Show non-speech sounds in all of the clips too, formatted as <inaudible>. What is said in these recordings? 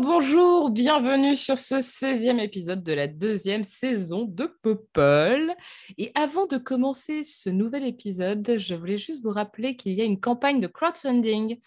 Bonjour, bienvenue sur ce 16e épisode de la deuxième saison de Popol. Et avant de commencer ce nouvel épisode, je voulais juste vous rappeler qu'il y a une campagne de crowdfunding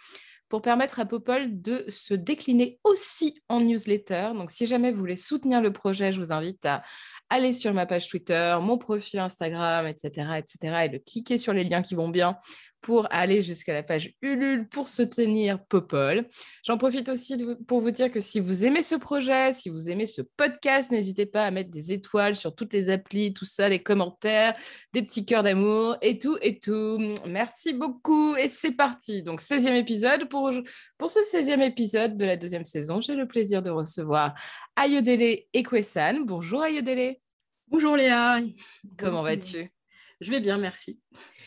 pour permettre à Popol de se décliner aussi en newsletter. Donc, si jamais vous voulez soutenir le projet, je vous invite à aller sur ma page Twitter, mon profil Instagram, etc., etc., et de cliquer sur les liens qui vont bien pour aller jusqu'à la page Ulule pour soutenir Popol. J'en profite aussi de pour vous dire que si vous aimez ce projet, si vous aimez ce podcast, n'hésitez pas à mettre des étoiles sur toutes les applis, tout ça, les commentaires, des petits cœurs d'amour et tout et tout. Merci beaucoup et c'est parti. Donc 16e épisode. Pour, pour ce 16e épisode de la deuxième saison, j'ai le plaisir de recevoir Ayodele Ekwesan. Bonjour Ayodele, Bonjour Léa. comment vas-tu? Je vais bien, merci.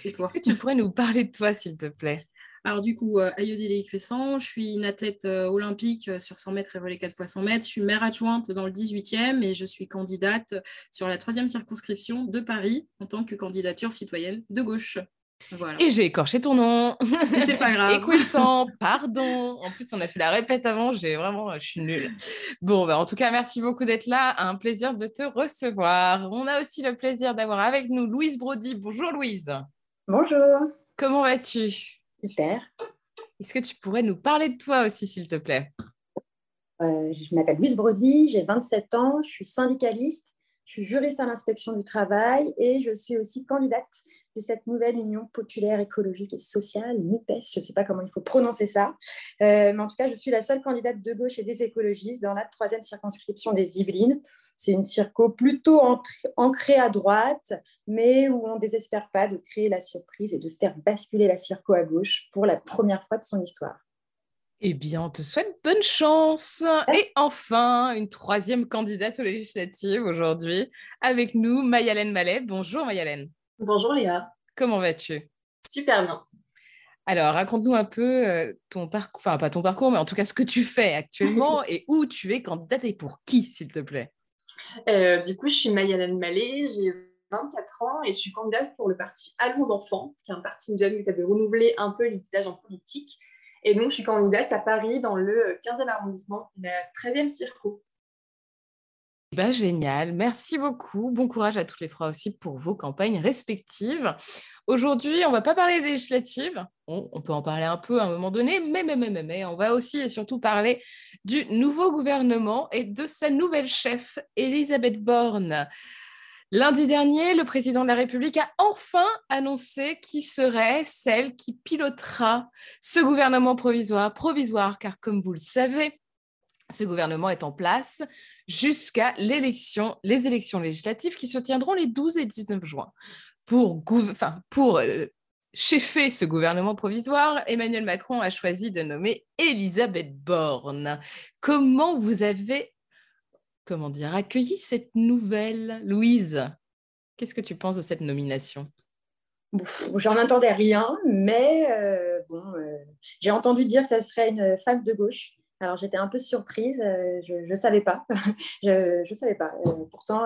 Et toi? Est-ce que tu pourrais nous parler de toi s'il te plaît? Alors du coup, euh, Ayodele je suis une athlète euh, olympique euh, sur 100 mètres et volley 4 x 100 mètres. Je suis maire adjointe dans le 18e et je suis candidate sur la troisième circonscription de Paris en tant que candidature citoyenne de gauche. Voilà. Et j'ai écorché ton nom. C'est pas grave. <laughs> Écossant, pardon. En plus, on a fait la répète avant. J'ai vraiment, je suis nulle. Bon, bah, en tout cas, merci beaucoup d'être là. Un plaisir de te recevoir. On a aussi le plaisir d'avoir avec nous Louise Brody. Bonjour Louise. Bonjour, Comment vas-tu? Super. Est-ce que tu pourrais nous parler de toi aussi, s'il te plaît? Euh, je m'appelle Louise Brody, j'ai 27 ans, je suis syndicaliste, je suis juriste à l'inspection du travail et je suis aussi candidate de cette nouvelle Union populaire écologique et sociale, NUPES, je ne sais pas comment il faut prononcer ça, Euh, mais en tout cas, je suis la seule candidate de gauche et des écologistes dans la troisième circonscription des Yvelines. C'est une circo plutôt ancrée à droite, mais où on ne désespère pas de créer la surprise et de faire basculer la circo à gauche pour la première fois de son histoire. Eh bien, on te souhaite bonne chance. Et enfin, une troisième candidate aux législatives aujourd'hui avec nous, Mayalène Mallet. Bonjour Mayalène. Bonjour Léa, Comment vas-tu? Super bien. Alors, raconte-nous un peu euh, ton parcours, enfin pas ton parcours, mais en tout cas ce que tu fais actuellement <laughs> et où tu es candidate et pour qui, s'il te plaît. Euh, du coup, je suis Mayalène Mallet, j'ai 24 ans et je suis candidate pour le parti Allons Enfants, qui est un parti jeune qui de renouveler un peu les visages en politique. Et donc, je suis candidate à Paris dans le 15e arrondissement, la 13e circo. Bah, génial, merci beaucoup. Bon courage à toutes les trois aussi pour vos campagnes respectives. Aujourd'hui, on va pas parler des législatives. On, on peut en parler un peu à un moment donné, mais, mais, mais, mais, mais on va aussi et surtout parler du nouveau gouvernement et de sa nouvelle chef, Elisabeth Borne. Lundi dernier, le président de la République a enfin annoncé qui serait celle qui pilotera ce gouvernement provisoire. Provisoire, car comme vous le savez, ce gouvernement est en place jusqu'à l'élection, les élections législatives qui se tiendront les 12 et 19 juin. Pour, enfin, euh, cheffer ce gouvernement provisoire, Emmanuel Macron a choisi de nommer Elisabeth Borne. Comment vous avez comment dire, cette nouvelle, Louise Qu'est-ce que tu penses de cette nomination? J'en entendais rien, mais euh, bon, euh, j'ai entendu dire que ça serait une femme de gauche. Alors j'étais un peu surprise, euh, je ne savais pas. <laughs> je ne savais pas. Pourtant,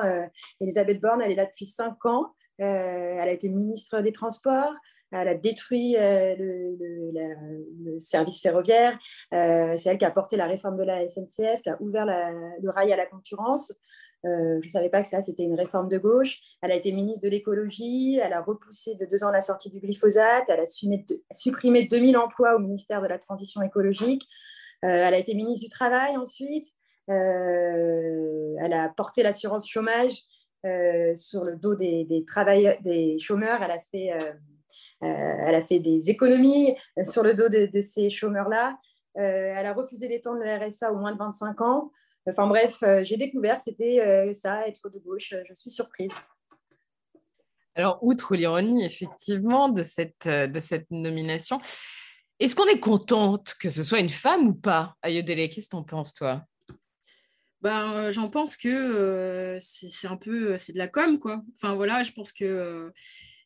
Elisabeth Borne, elle est là depuis cinq ans. Elle a été ministre des Transports. Elle a détruit euh, le, service ferroviaire. Euh, C'est elle qui a porté la réforme de la SNCF, qui a ouvert le rail à la concurrence. Euh, je ne savais pas que ça, c'était une réforme de gauche. Elle a été ministre de l'écologie, elle a repoussé de deux ans la sortie du glyphosate, elle a supprimé 2000 emplois au ministère de la Transition écologique, Euh, elle a été ministre du Travail ensuite, Euh, elle a porté l'assurance chômage euh, sur le dos des, des des chômeurs, elle a fait, euh, euh, elle a fait des économies euh, sur le dos de, de ces chômeurs-là. Euh, elle a refusé d'étendre le RSA aux moins de 25 ans. Enfin bref, euh, j'ai découvert que c'était euh, ça, être de gauche. Je suis surprise. Alors, outre l'ironie, effectivement, de cette, de cette nomination, est-ce qu'on est contente que ce soit une femme ou pas Ayodele, qu'est-ce que tu en penses, toi? Ben, j'en pense que c'est un peu c'est de la com quoi. Enfin voilà, je pense que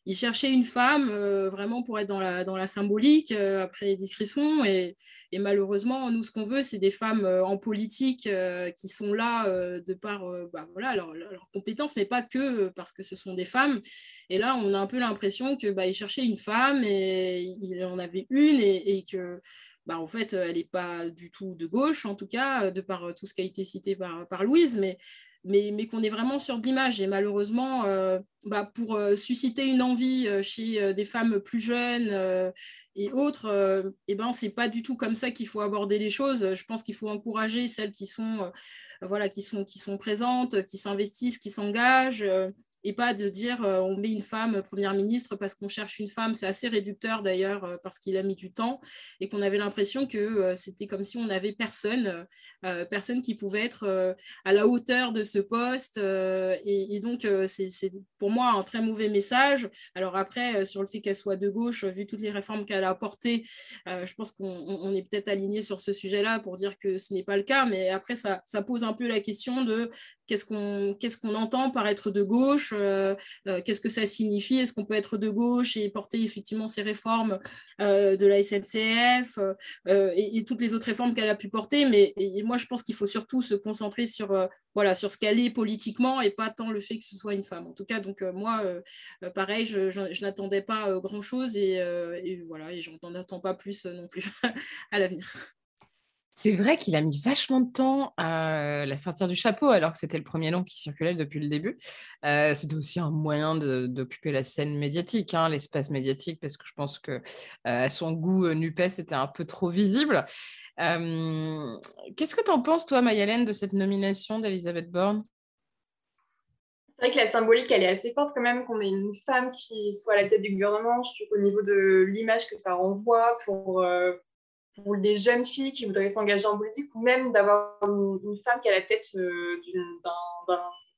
il cherchait une femme euh, vraiment pour être dans la, dans la symbolique euh, après Edith Cresson. Et, malheureusement, nous, ce qu'on veut, c'est des femmes euh, en politique qui sont là de par bah, voilà, leurs leur compétences, mais pas que parce que ce sont des femmes. Et là, on a un peu l'impression qu'il bah, cherchait une femme et il en avait une et, et que. Bah, en fait, elle n'est pas du tout de gauche, en tout cas, de par tout ce qui a été cité par, par Louise, mais mais, qu'on est vraiment sur de l'image. Et malheureusement, euh, bah, pour euh, susciter une envie euh, chez des femmes plus jeunes et autres, eh ben, ce n'est pas du tout comme ça qu'il faut aborder les choses. Je pense qu'il faut encourager celles qui sont, voilà, qui sont, qui sont présentes, qui s'investissent, qui s'engagent et pas de dire euh, on met une femme première ministre parce qu'on cherche une femme. C'est assez réducteur d'ailleurs euh, parce qu'il a mis du temps et qu'on avait l'impression que euh, c'était comme si on n'avait personne, personne qui pouvait être à la hauteur de ce poste. Et, donc, c'est pour moi un très mauvais message. Alors après, sur le fait qu'elle soit de gauche, vu toutes les réformes qu'elle a apportées, je pense qu'on est peut-être aligné sur ce sujet-là pour dire que ce n'est pas le cas. Mais après, ça, ça pose un peu la question de qu'est-ce qu'on qu'est-ce qu'on entend par être de gauche, euh, euh, qu'est-ce que ça signifie, est-ce qu'on peut être de gauche et porter effectivement ces réformes euh, de la SNCF et, toutes les autres réformes qu'elle a pu porter? Mais moi, je pense qu'il faut surtout se concentrer sur, voilà, sur ce qu'elle est politiquement et pas tant le fait que ce soit une femme. En tout cas, donc moi, pareil, je, n'attendais pas grand-chose et, voilà, et j'en attends pas plus non plus <laughs> à l'avenir. C'est vrai qu'il a mis vachement de temps à la sortir du chapeau, alors que c'était le premier nom qui circulait depuis le début. Euh, c'était aussi un moyen d'occuper la scène médiatique, hein, l'espace médiatique, parce que je pense que euh, son goût, euh, Nupes était un peu trop visible. Qu'est-ce que tu en penses, toi, Mayalène, de cette nomination d'Elisabeth Borne? C'est vrai que la symbolique, elle est assez forte quand même, qu'on ait une femme qui soit à la tête du gouvernement. Je trouve qu'au niveau de l'image que ça renvoie pour, les jeunes filles qui voudraient s'engager en politique ou même d'avoir une, femme qui à la tête euh,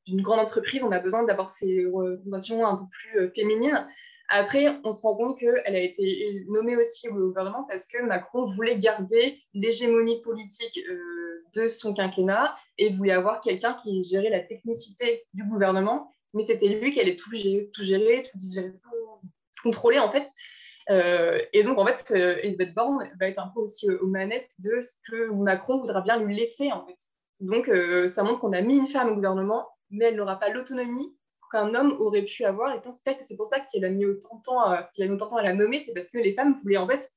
d'une grande entreprise, on a besoin d'avoir ces représentations un peu plus euh, féminines. Après, on se rend compte qu'elle a été nommée aussi au gouvernement parce que Macron voulait garder l'hégémonie politique euh, de son quinquennat et voulait avoir quelqu'un qui gérait la technicité du gouvernement. Mais c'était lui qui allait tout gérer, tout gérer, tout contrôler en fait. Euh, et donc, en fait, euh, Elisabeth Borne va être un peu aussi euh, aux manettes de ce que Macron voudra bien lui laisser. Donc, ça montre qu'on a mis une femme au gouvernement, mais elle n'aura pas l'autonomie qu'un homme aurait pu avoir. Et peut-être que c'est pour ça qu'il a mis autant de temps, qu'il a mis autant de temps à la nommer, c'est parce que les femmes voulaient en fait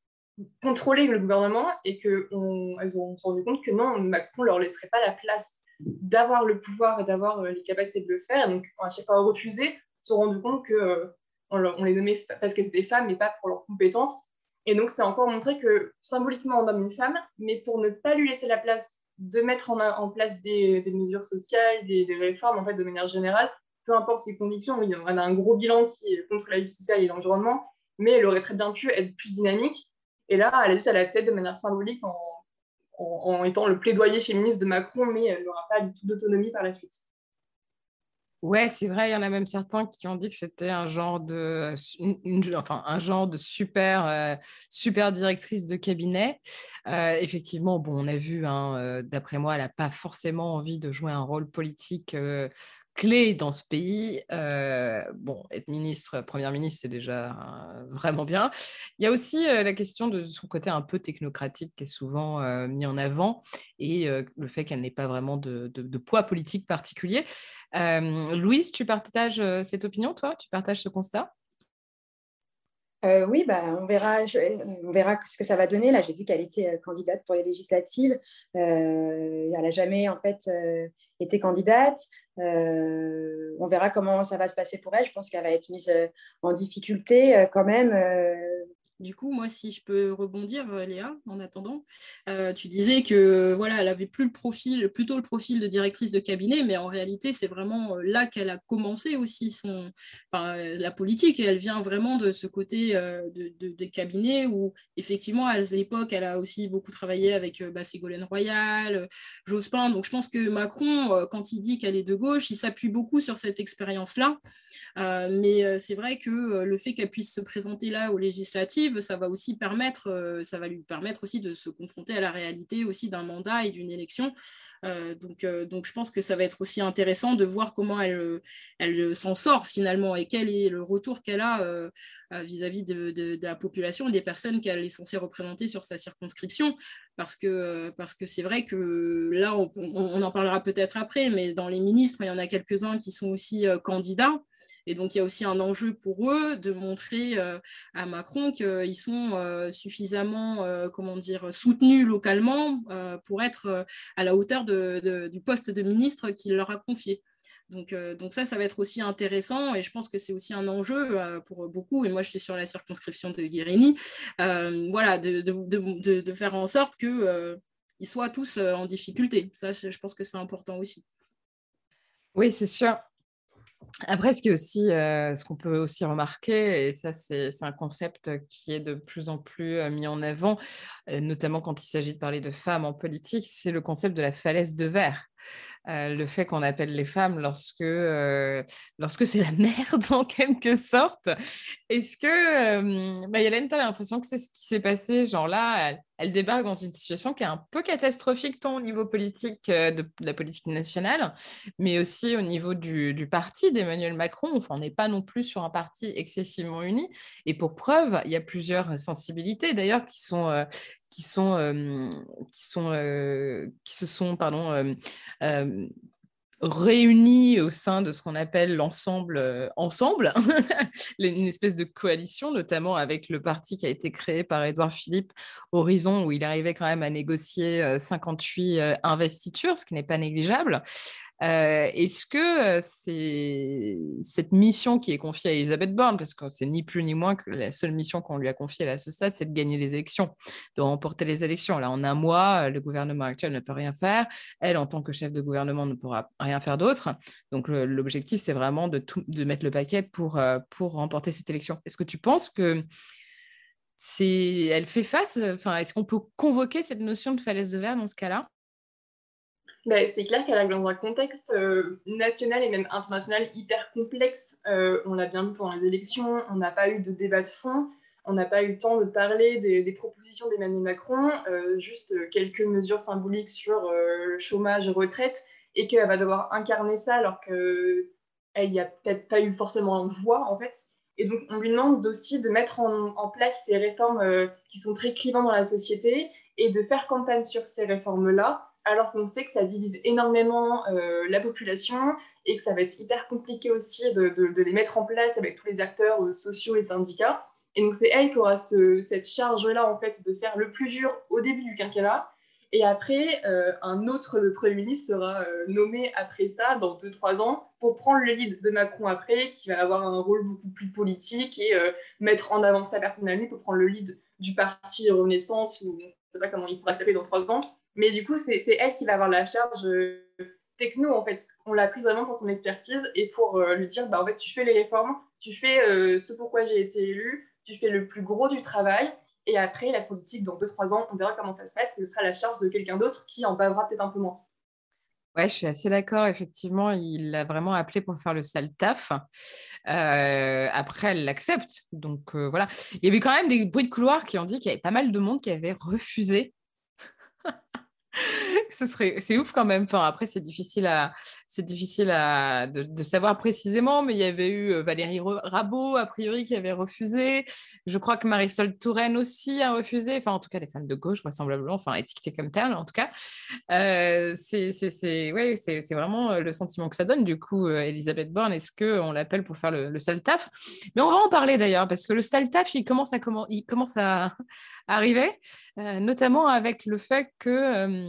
contrôler le gouvernement et qu'elles ont se rendu compte que non, Macron ne leur laisserait pas la place d'avoir le pouvoir et d'avoir les capacités de le faire. donc, à chaque fois refusé, se sont rendu compte que on, les nommait parce qu'elles étaient femmes, mais pas pour leurs compétences. Et donc, c'est encore montré que symboliquement, on nomme une femme, mais pour ne pas lui laisser la place de mettre en, place des, mesures sociales, des, réformes, en fait, de manière générale, peu importe ses convictions, on a un gros bilan qui est contre la vie sociale et l'environnement, mais elle aurait très bien pu être plus dynamique. Et là, elle est juste à la tête de manière symbolique en, en étant le plaidoyer féministe de Macron, mais elle n'aura pas du tout d'autonomie par la suite. Ouais, c'est vrai, il y en a même certains qui ont dit que c'était un genre de, enfin, un genre de super, euh, super directrice de cabinet. Euh, effectivement, bon, on a vu, hein, euh, d'après moi, elle n'a pas forcément envie de jouer un rôle politique clé dans ce pays. Euh, bon, être ministre, première ministre, c'est déjà euh, vraiment bien. Il y a aussi euh, la question de son côté un peu technocratique qui est souvent mis en avant et le fait qu'elle n'ait pas vraiment de, poids politique particulier. Louise, tu partages cette opinion, toi? Tu partages ce constat? Oui, bah, on, verra, on verra ce que ça va donner. Là, j'ai vu qu'elle était candidate pour les législatives. elle n'a jamais en fait été candidate. Euh, on verra comment ça va se passer pour elle. Je pense qu'elle va être mise euh, en difficulté euh, quand même Du coup, moi, si je peux rebondir, Léa, en attendant, tu disais que voilà, elle avait plus le profil, plutôt le profil de directrice de cabinet, mais en réalité, c'est vraiment là qu'elle a commencé aussi son, la politique. Et elle vient vraiment de ce côté de, des cabinets où, effectivement, à l'époque, elle a aussi beaucoup travaillé avec bah, Ségolène Royal, Jospin. Donc, je pense que Macron, quand il dit qu'elle est de gauche, il s'appuie beaucoup sur cette expérience-là. mais c'est vrai que le fait qu'elle puisse se présenter là aux législatives, ça va aussi permettre, ça va lui permettre aussi de se confronter à la réalité aussi d'un mandat et d'une élection. donc, donc, je pense que ça va être aussi intéressant de voir comment elle, elle s'en sort finalement et quel est le retour qu'elle a vis-à-vis de, la population et des personnes qu'elle est censée représenter sur sa circonscription. Parce que parce que c'est vrai que là, on en parlera peut-être après, mais dans les ministres, il y en a quelques-uns qui sont aussi candidats. Et donc, il y a aussi un enjeu pour eux de montrer euh, à Macron qu'ils sont euh, suffisamment, euh, comment dire, soutenus localement pour être à la hauteur du poste de ministre qu'il leur a confié. Donc, donc, ça, ça va être aussi intéressant et je pense que c'est aussi un enjeu pour beaucoup. Et moi, je suis sur la circonscription de Guérini, voilà, de, de, de, faire en sorte qu'ils soient tous en difficulté. Ça, je pense que c'est important aussi. Oui, c'est sûr. Après, ce qui aussi, euh, ce qu'on peut aussi remarquer, et ça c'est un concept qui est de plus en plus euh, mis en avant, euh, notamment quand il s'agit de parler de femmes en politique, c'est le concept de la falaise de verre. Euh, le fait qu'on appelle les femmes lorsque, euh, lorsque c'est la <laughs> merde en quelque sorte. Est-ce que euh, bah, tu as l'impression que c'est ce qui s'est passé? Genre là, elle, débarque dans une situation qui est un peu catastrophique, tant au niveau politique euh, de, la politique nationale, mais aussi au niveau du, parti d'Emmanuel Macron. On n'est pas non plus sur un parti excessivement uni. Et pour preuve, il y a plusieurs sensibilités d'ailleurs qui sont qui sont, qui sont, qui se sont, pardon, réunis au sein de ce qu'on appelle l'ensemble ensemble, <laughs> une espèce de coalition, notamment avec le parti qui a été créé par Édouard Philippe, Horizon, où il arrivait quand même à négocier 58 investitures, ce qui n'est pas négligeable. Euh, est-ce que euh, c'est cette mission qui est confiée à Elisabeth Borne, parce que c'est ni plus ni moins que la seule mission qu'on lui a confiée à ce stade, c'est de gagner les élections, de remporter les élections. Là, en un mois, le gouvernement actuel ne peut rien faire. Elle, en tant que chef de gouvernement, ne pourra rien faire d'autre. Donc, l'objectif, c'est vraiment de, de, mettre le paquet pour, euh, pour remporter cette élection. Est-ce que tu penses que c'est, elle fait face, enfin, est-ce qu'on peut convoquer cette notion de falaise de verre dans ce cas-là? Bah, c'est clair qu'elle est dans un contexte euh, national et même international hyper complexe. Euh, on l'a bien vu pendant les élections, on n'a pas eu de débat de fond, on n'a pas eu le temps de parler des, propositions d'Emmanuel Macron, euh, juste quelques mesures symboliques sur chômage, retraite, et qu'elle va devoir incarner ça alors qu'elle n'y a peut-être pas eu forcément voix en fait. Et donc on lui demande aussi de mettre en place ces réformes qui sont très clivantes dans la société et de faire campagne sur ces réformes-là alors qu'on sait que ça divise énormément euh, la population et que ça va être hyper compliqué aussi de, les mettre en place avec tous les acteurs euh, sociaux et syndicats. Et donc c'est elle qui aura cette charge-là en fait de faire le plus dur au début du quinquennat. Et après, euh, un autre Premier ministre sera nommé après ça, dans 2-3 ans, pour prendre le lead de Macron après, qui va avoir un rôle beaucoup plus politique et mettre en avant sa lui pour prendre le lead du parti Renaissance, ou je ne sais pas comment il pourra s'appeler dans 3 ans. Mais du coup, c'est elle qui va avoir la charge euh, techno, en fait. On l'a prise vraiment pour son expertise et pour euh, lui dire, bah, en fait, tu fais les réformes, tu fais euh, ce pourquoi j'ai été élu, tu fais le plus gros du travail. Et après, la politique, dans 2-3 ans, on verra comment ça se passe. Ce sera la charge de quelqu'un d'autre qui en bavera peut-être un peu moins. Ouais, je suis assez d'accord. Effectivement, il l'a vraiment appelé pour faire le sale taf. après, elle l'accepte. Donc voilà. Il y avait quand même des bruits de couloir qui ont dit qu'il y avait pas mal de monde qui avait refusé Ce serait, c'est ouf quand même. Enfin, après, c'est difficile à, c'est difficile à, de, savoir précisément, mais il y avait eu euh, Valérie Rabault, a priori, qui avait refusé. Je crois que Marisol Touraine aussi a refusé. Enfin, en tout cas, des femmes de gauche, vraisemblablement, enfin, étiquetées comme telles, en tout cas. Euh, c'est, c'est, ouais, c'est, c'est vraiment euh, le sentiment que ça donne. Du coup, Elisabeth Borne, est-ce qu'on l'appelle pour faire le, le sale taf? Mais on va en parler d'ailleurs, parce que le sale taf, il commence à, comment, il commence à <laughs> arriver, notamment avec le fait que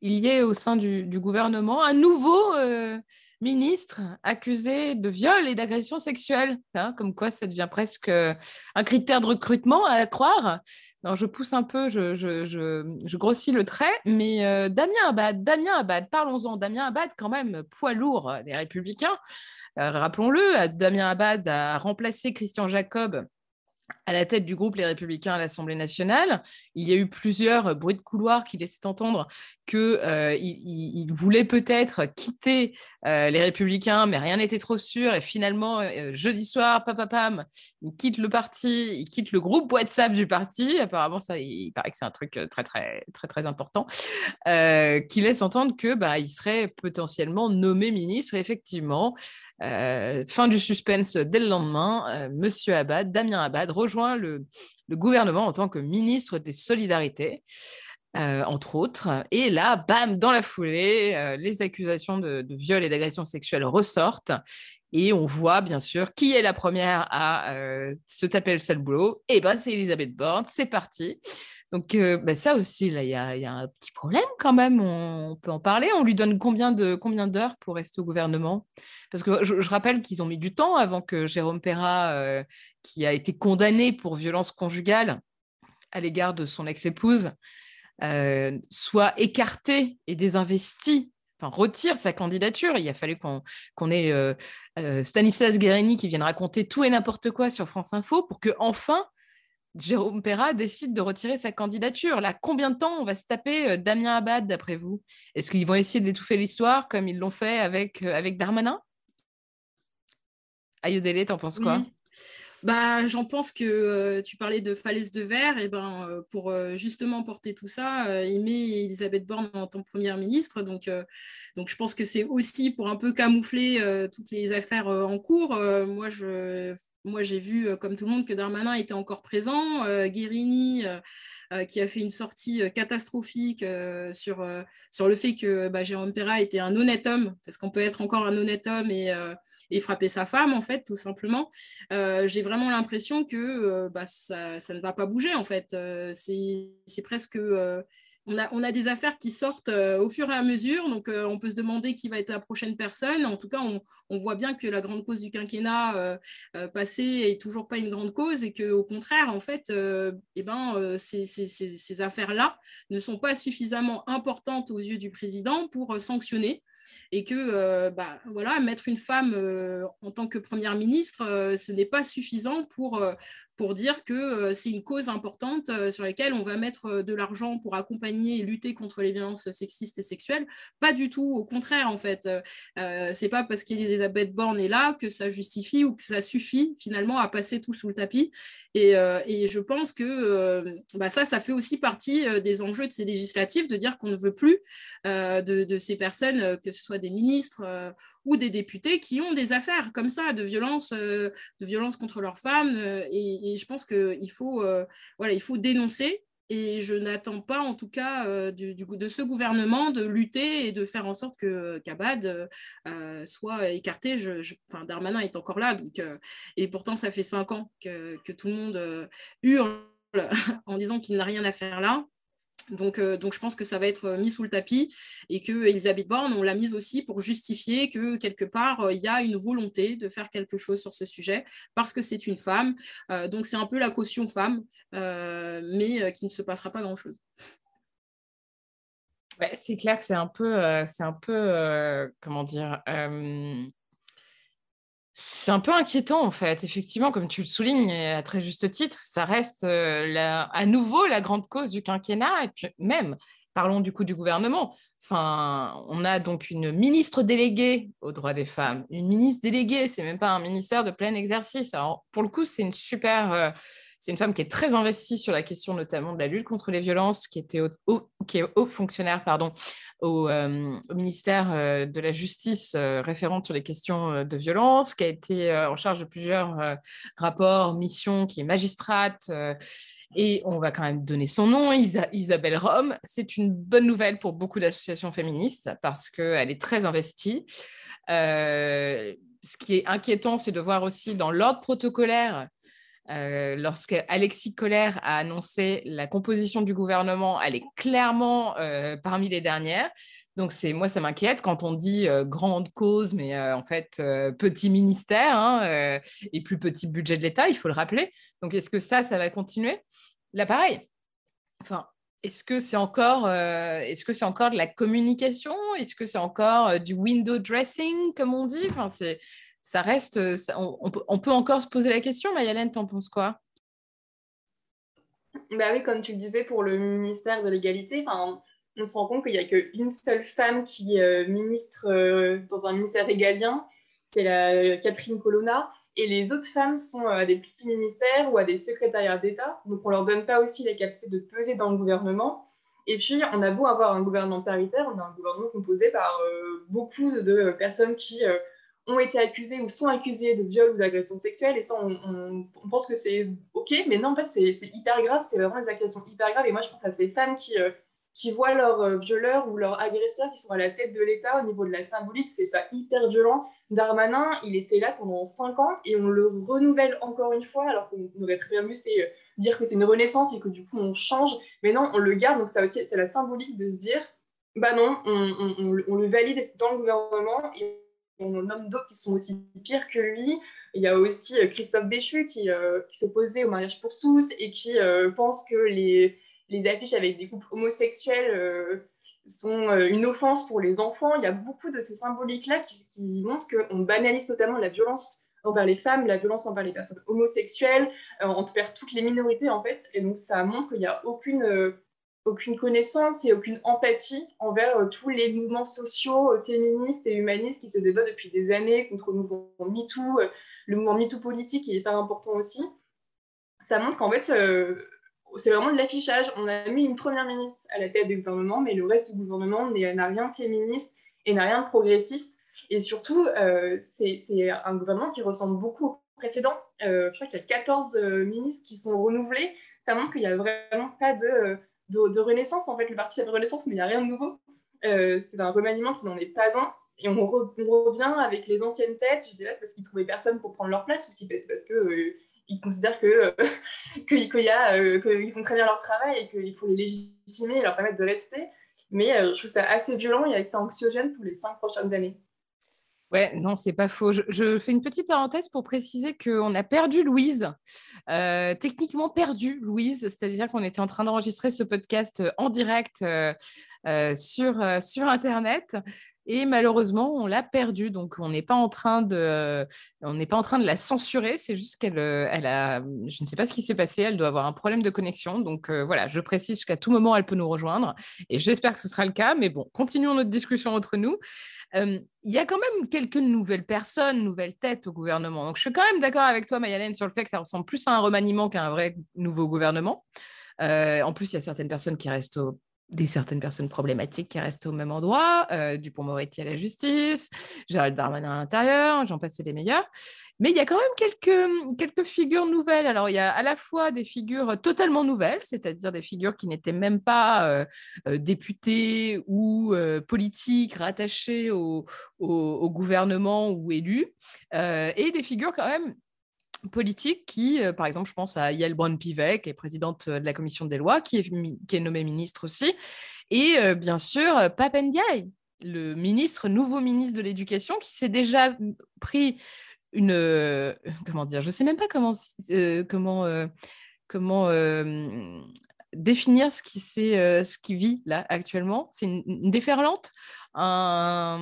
il y ait au sein du, gouvernement un nouveau, euh, ministre accusé de viol et d'agression sexuelle. Hein, comme quoi, ça devient presque un critère de recrutement à croire. Je pousse un peu, je, grossis le trait, mais Damien Abad, Damien Abad, parlons-en. Damien Abad, quand même, poids lourd des Républicains. Rappelons-le, Damien Abad a remplacé Christian Jacob à la tête du groupe Les Républicains à l'Assemblée nationale. Il y a eu plusieurs bruits de couloir qui laissaient entendre qu'il euh, il, voulait peut-être quitter euh, Les Républicains, mais rien n'était trop sûr. Et finalement, euh, jeudi soir, pam, il quitte le parti, il quitte le groupe WhatsApp du parti. Apparemment, ça, il, paraît que c'est un truc très, très, très, très important, qui laisse entendre que bah, il serait potentiellement nommé ministre. effectivement, fin du suspense dès le lendemain, Monsieur Abad, Damien Abad, rejoint le, gouvernement en tant que ministre des Solidarités. Euh, entre autres. Et là, bam, dans la foulée, euh, les accusations de, viol et d'agression sexuelle ressortent. Et on voit, bien sûr, qui est la première à euh, se taper le sale boulot. Et eh ben, c'est Elisabeth Borne. C'est parti. Donc, ben, ça aussi, il y, a, un petit problème quand même. On, peut en parler. On lui donne combien de combien d'heures pour rester au gouvernement? Parce que je, rappelle qu'ils ont mis du temps avant que Jérôme Perra qui a été condamné pour violence conjugale à l'égard de son ex-épouse, soit écarté et désinvesti, enfin retire sa candidature. Il a fallu qu'on ait euh, Stanislas Guérini qui vienne raconter tout et n'importe quoi sur France Info pour que enfin Jérôme Perra décide de retirer sa candidature. Là, combien de temps on va se taper Damien Abad, d'après vous? Est-ce qu'ils vont essayer d'étouffer l'histoire comme ils l'ont fait avec, avec Darmanin? Ayodele, t'en penses quoi? Bah, j'en pense que euh, tu parlais de falaise de verre, et ben euh, pour euh, justement porter tout ça, il met Elisabeth Borne en tant que première ministre. Donc, donc je pense que c'est aussi pour un peu camoufler toutes les affaires en cours. moi, je, moi, j'ai vu, comme tout le monde, que Darmanin était encore présent. Guérini euh, qui a fait une sortie euh, catastrophique euh, sur, sur le fait que bah, Jérôme Perra était un honnête homme, parce qu'on peut être encore un honnête homme et, et frapper sa femme, en fait, tout simplement. J'ai vraiment l'impression que bah, ça, ne va pas bouger, en fait. C'est presque on a, des affaires qui sortent euh, au fur et à mesure, donc euh, on peut se demander qui va être la prochaine personne. En tout cas, on, voit bien que la grande cause du quinquennat euh, passé est toujours pas une grande cause et qu'au contraire, en fait, eh ben, ces affaires-là ne sont pas suffisamment importantes aux yeux du président pour sanctionner et que bah, voilà, mettre une femme en tant que première ministre, ce n'est pas suffisant pour, pour dire que c'est une cause importante sur laquelle on va mettre de l'argent pour accompagner et lutter contre les violences sexistes et sexuelles. Pas du tout, au contraire, en fait. c'est pas parce qu'Elisabeth Borne est là que ça justifie ou que ça suffit finalement à passer tout sous le tapis. Et, je pense que bah, ça, ça fait aussi partie des enjeux de ces législatives de dire qu'on ne veut plus de, de, ces personnes, que ce soit des ministres euh, ou des députés qui ont des affaires comme ça de violence, euh, de violence contre leurs femmes. Euh, et, je pense qu'il il faut dénoncer. Et je n'attends pas, en tout cas, de ce gouvernement de lutter et de faire en sorte que qu'Abad soit écarté. Je, enfin, Darmanin est encore là, donc, et pourtant, ça fait cinq ans que, que tout le monde hurle <laughs> en disant qu'il n'a rien à faire là. Donc, euh, donc, je pense que ça va être euh, mis sous le tapis et que Elisabeth Borne, on l'a mise aussi pour justifier que quelque part, euh, il y a une volonté de faire quelque chose sur ce sujet parce que c'est une femme. donc, c'est un peu la caution femme, mais qui ne se passera pas grand-chose. c'est clair que c'est un peu, c'est un peu comment dire, c'est un peu inquiétant en fait. Effectivement, comme tu le soulignes à très juste titre, ça reste euh, à nouveau la grande cause du quinquennat et puis même parlons du coup du gouvernement. Enfin, on a donc une ministre déléguée aux droits des femmes, une ministre déléguée, c'est même pas un ministère de plein exercice. Alors pour le coup, c'est une super euh, c'est une femme qui est très investie sur la question notamment de la lutte contre les violences, qui, était est haut fonctionnaire pardon, au, euh, ministère euh, de la Justice euh, référente sur les questions de violence, qui a été en charge de plusieurs rapports, missions, qui est magistrate. et on va quand même donner son nom, Isabelle Rome. C'est une bonne nouvelle pour beaucoup d'associations féministes parce qu'elle est très investie. ce qui est inquiétant, c'est de voir aussi dans l'ordre protocolaire euh, lorsque Alexis Collère a annoncé la composition du gouvernement, elle est clairement euh, parmi les dernières. Donc, moi, ça m'inquiète quand on dit grande cause, mais en fait, petit ministère hein, et plus petit budget de l'État, il faut le rappeler. Donc, est-ce que ça, ça va continuer? Là, pareil. Enfin, est-ce que c'est encore, est-ce que c'est encore de la communication? Est-ce que c'est encore du window dressing, comme on dit? Enfin, c'est, ça reste, on, on, peut, encore se poser la question. Mayalène, t'en penses quoi? Bah oui, comme tu le disais, pour le ministère de l'égalité, on se rend compte qu'il n'y a qu'une seule femme qui euh, ministre euh, dans un ministère régalien, c'est la euh, Catherine Colonna. Et les autres femmes sont à des petits ministères ou à des secrétariats d'État. Donc, on ne leur donne pas aussi la capacité de peser dans le gouvernement. Et puis, on a beau avoir un gouvernement paritaire, on a un gouvernement composé par beaucoup de, personnes qui ont été accusées ou sont accusées de viol ou d'agression sexuelle. Et ça, on, pense que c'est OK, mais non, en fait, c'est hyper grave. C'est vraiment des accusations hyper graves. Et moi, je pense à ces femmes qui qui voient leurs euh, violeurs ou leurs agresseurs qui sont à la tête de l'État au niveau de la symbolique, c'est ça hyper violent. Darmanin, il était là pendant cinq ans et on le renouvelle encore une fois, alors qu'on aurait très bien vu c'est euh, dire que c'est une renaissance et que du coup on change, mais non, on le garde, donc ça c'est la symbolique de se dire, bah non, on, le valide dans le gouvernement et on nomme d'autres qui sont aussi pires que lui. Il y a aussi euh, Christophe Béchu qui, qui s'opposait au mariage pour tous et qui pense que les les affiches avec des couples homosexuels euh, sont euh, une offense pour les enfants. Il y a beaucoup de ces symboliques-là qui, montrent qu'on banalise totalement la violence envers les femmes, la violence envers les personnes homosexuelles, euh, envers toutes les minorités en fait. Et donc ça montre qu'il n'y a aucune, aucune connaissance et aucune empathie envers tous les mouvements sociaux, féministes et humanistes qui se débattent depuis des années contre le mouvement MeToo, le mouvement MeToo politique qui est hyper important aussi. Ça montre qu'en fait c'est vraiment de l'affichage. On a mis une première ministre à la tête du gouvernement, mais le reste du gouvernement n'a rien de féministe et n'a rien de progressiste. Et surtout, euh, c'est un gouvernement qui ressemble beaucoup au précédent. Euh, je crois qu'il y a 14 euh, ministres qui sont renouvelés. Ça montre qu'il n'y a vraiment pas de, renaissance. En fait, le parti a de renaissance, mais il n'y a rien de nouveau. c'est un remaniement qui n'en est pas un. Et on, revient avec les anciennes têtes. Je ne sais pas, c'est parce qu'ils ne trouvaient personne pour prendre leur place ou si c'est parce que ils considèrent que euh, <laughs> qu'il y a euh, qu'ils font très bien leur travail et qu'il faut les légitimer et leur permettre de rester. Mais euh, je trouve ça assez violent et assez anxiogène pour les cinq prochaines années. Ouais, non, c'est pas faux. Je, fais une petite parenthèse pour préciser qu'on a perdu Louise, techniquement perdu Louise, c'est-à-dire qu'on était en train d'enregistrer ce podcast en direct sur, sur Internet. Et malheureusement, on l'a perdue. Donc, on n'est pas en train de, on n'est pas en train de la censurer. C'est juste qu'elle, euh, elle a, je ne sais pas ce qui s'est passé. Elle doit avoir un problème de connexion. Donc euh, voilà, je précise qu'à tout moment, elle peut nous rejoindre. Et j'espère que ce sera le cas. Mais bon, continuons notre discussion entre nous. Euh, il y a quand même quelques nouvelles personnes, nouvelles têtes au gouvernement. Donc, je suis quand même d'accord avec toi, Mayalène, sur le fait que ça ressemble plus à un remaniement qu'à un vrai nouveau gouvernement. en plus, il y a certaines personnes qui restent au des certaines personnes problématiques qui restent au même endroit, euh, Dupont-Moretti à la justice, Gérald Darmanin à l'intérieur, j'en passais des meilleurs. Mais il y a quand même quelques, quelques figures nouvelles. Alors, il y a à la fois des figures totalement nouvelles, c'est-à-dire des figures qui n'étaient même pas euh, euh, députées ou politiques rattachées au, au, gouvernement ou élues, et des figures quand même politique qui, euh, par exemple, je pense à Yael Braun-Pivet, qui est présidente euh, de la commission des lois, qui est, nommée ministre aussi, et euh, bien sûr Pape Ndiaye, le ministre, nouveau ministre de l'Éducation, qui s'est déjà pris une... comment dire Je ne sais même pas comment... comment comment définir ce qui, ce qui vit là actuellement. C'est une, déferlante un,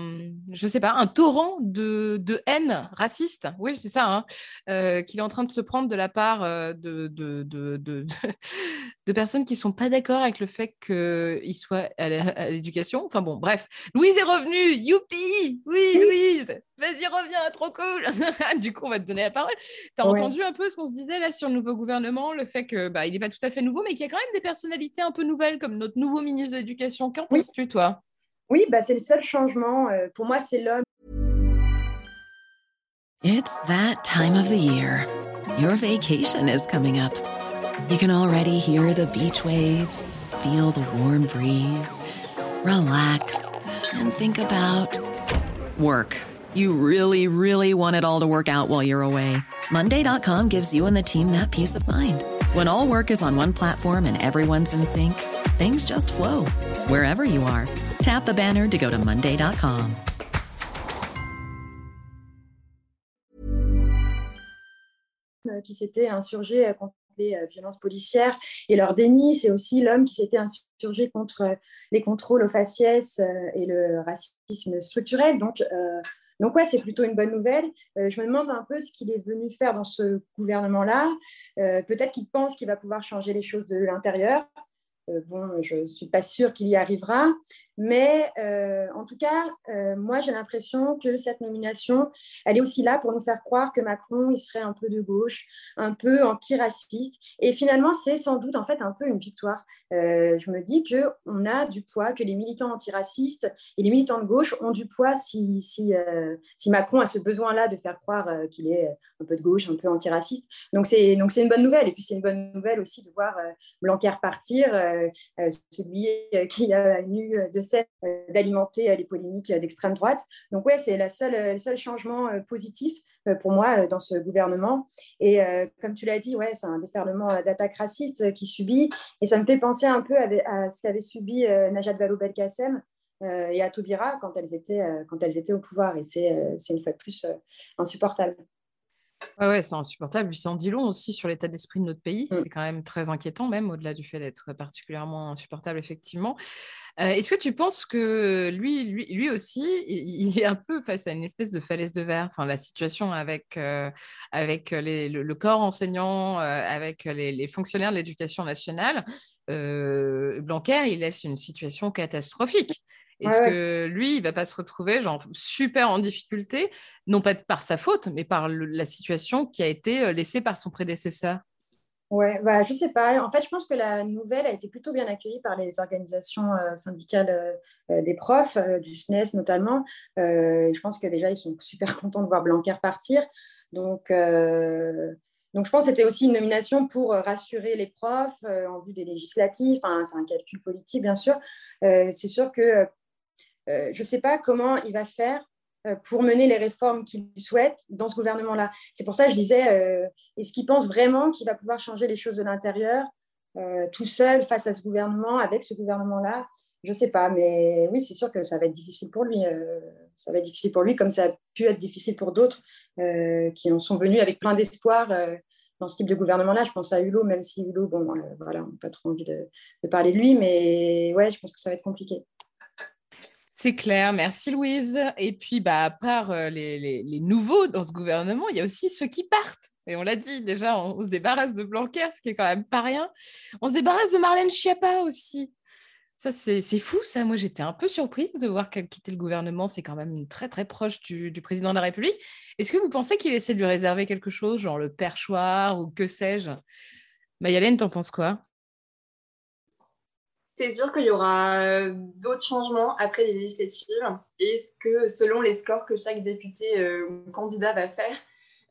je sais pas, un torrent de, de haine raciste, oui, c'est ça, hein, euh, qu'il est en train de se prendre de la part euh, de, de, de, de, <laughs> personnes qui ne sont pas d'accord avec le fait qu'il soit à l'éducation. Enfin bon, bref. Louise est revenue, youpi. Oui, Louise. Vas-y, reviens, trop cool. <laughs> Du coup, on va te donner la parole. Tu as entendu un peu ce qu'on se disait là sur le nouveau gouvernement, le fait qu'il bah, n'est pas tout à fait nouveau, mais qu'il y a quand même des personnalités un peu nouvelles, comme notre nouveau ministre de l'Éducation. Qu'en penses-tu, toi? Oui, bah, c'est le seul changement. Euh, pour moi, c'est l'homme. It's that time of the year. Your vacation is coming up. You can already hear the beach waves, feel the warm breeze, relax and think about work. You really, really want it all to work out while you're away. Monday.com gives you and the team that peace of mind. When all work is on one platform and everyone's in sync, things just flow wherever you are. Tap the banner to go to Monday.com. Euh, qui s'était insurgé euh, contre les euh, violences policières et leur déni. C'est aussi l'homme qui s'était insurgé contre les contrôles aux faciès et le racisme structurel. Donc, donc ouais, c'est plutôt une bonne nouvelle. je me demande un peu ce qu'il est venu faire dans ce gouvernement-là. Peut-être qu'il pense qu'il va pouvoir changer les choses de l'intérieur. bon, je ne suis pas sûre qu'il y arrivera. Mais euh, en tout cas, euh, moi, j'ai l'impression que cette nomination, elle est aussi là pour nous faire croire que Macron, il serait un peu de gauche, un peu antiraciste. Et finalement, c'est sans doute en fait un peu une victoire. Euh, je me dis qu'on a du poids, que les militants antiracistes et les militants de gauche ont du poids si, si, si Macron a ce besoin-là de faire croire qu'il est un peu de gauche, un peu antiraciste. Donc, c'est une bonne nouvelle. Et puis, c'est une bonne nouvelle aussi de voir Blanquer partir, celui qui a eu de euh, d'alimenter euh, les polémiques euh, d'extrême droite. Donc ouais, c'est le seul changement positif pour moi dans ce gouvernement. Et comme tu l'as dit, ouais, c'est un déferlement d'attaques racistes qui subit. Et ça me fait penser un peu à, ce qu'avait subi Najat Vallaud-Belkacem et à Taubira quand elles étaient, quand elles étaient au pouvoir. Et c'est une fois de plus insupportable. Ouais, ouais, c'est insupportable. Puis ça en dit long aussi sur l'état d'esprit de notre pays. Mm. C'est quand même très inquiétant, même au-delà du fait d'être particulièrement insupportable, effectivement. Euh, est-ce que tu penses que lui, lui, lui aussi, il est un peu face à une espèce de falaise de verre? Enfin, la situation avec, euh, avec le, corps enseignant, euh, avec les, les, fonctionnaires de l'éducation nationale, Blanquer, il laisse une situation catastrophique. Est-ce que lui, il va pas se retrouver genre super en difficulté, non pas par sa faute, mais par la situation qui a été euh, laissée par son prédécesseur? Ouais, bah, je sais pas. En fait, je pense que la nouvelle a été plutôt bien accueillie par les organisations euh, syndicales euh, des profs, du SNES e notamment. je pense que déjà, ils sont super <laughs> contents de voir Blanquer partir. Donc, donc je pense que c'était aussi une nomination pour rassurer les profs en vue des législatives. Enfin, c'est un calcul politique, bien sûr. c'est sûr que euh, je ne sais pas comment il va faire euh, pour mener les réformes qu'il souhaite dans ce gouvernement-là. C'est pour ça que je disais, euh, est-ce qu'il pense vraiment qu'il va pouvoir changer les choses de l'intérieur tout seul face à ce gouvernement, avec ce gouvernement-là? Je ne sais pas, mais oui, c'est sûr que ça va être difficile pour lui. ça va être difficile pour lui, comme ça a pu être difficile pour d'autres qui en sont venus avec plein d'espoir dans ce type de gouvernement-là. Je pense à Hulot, même si Hulot, bon, voilà, on n'a pas trop envie de, de, parler de lui, mais ouais, je pense que ça va être compliqué. C'est clair, merci Louise. Et puis, bah, à part euh, les, nouveaux dans ce gouvernement, il y a aussi ceux qui partent. Et on l'a dit déjà, on, se débarrasse de Blanquer, ce qui est quand même pas rien. On se débarrasse de Marlène Schiappa aussi. Ça, c'est fou, ça. Moi, j'étais un peu surprise de voir qu'elle quittait le gouvernement. C'est quand même très, très proche du, du président de la République. Est-ce que vous pensez qu'il essaie de lui réserver quelque chose, genre le perchoir ou que sais-je? Mayalène, t'en penses quoi? C'est sûr qu'il y aura euh, d'autres changements après les législatives et ce que selon les scores que chaque député euh, ou candidat va faire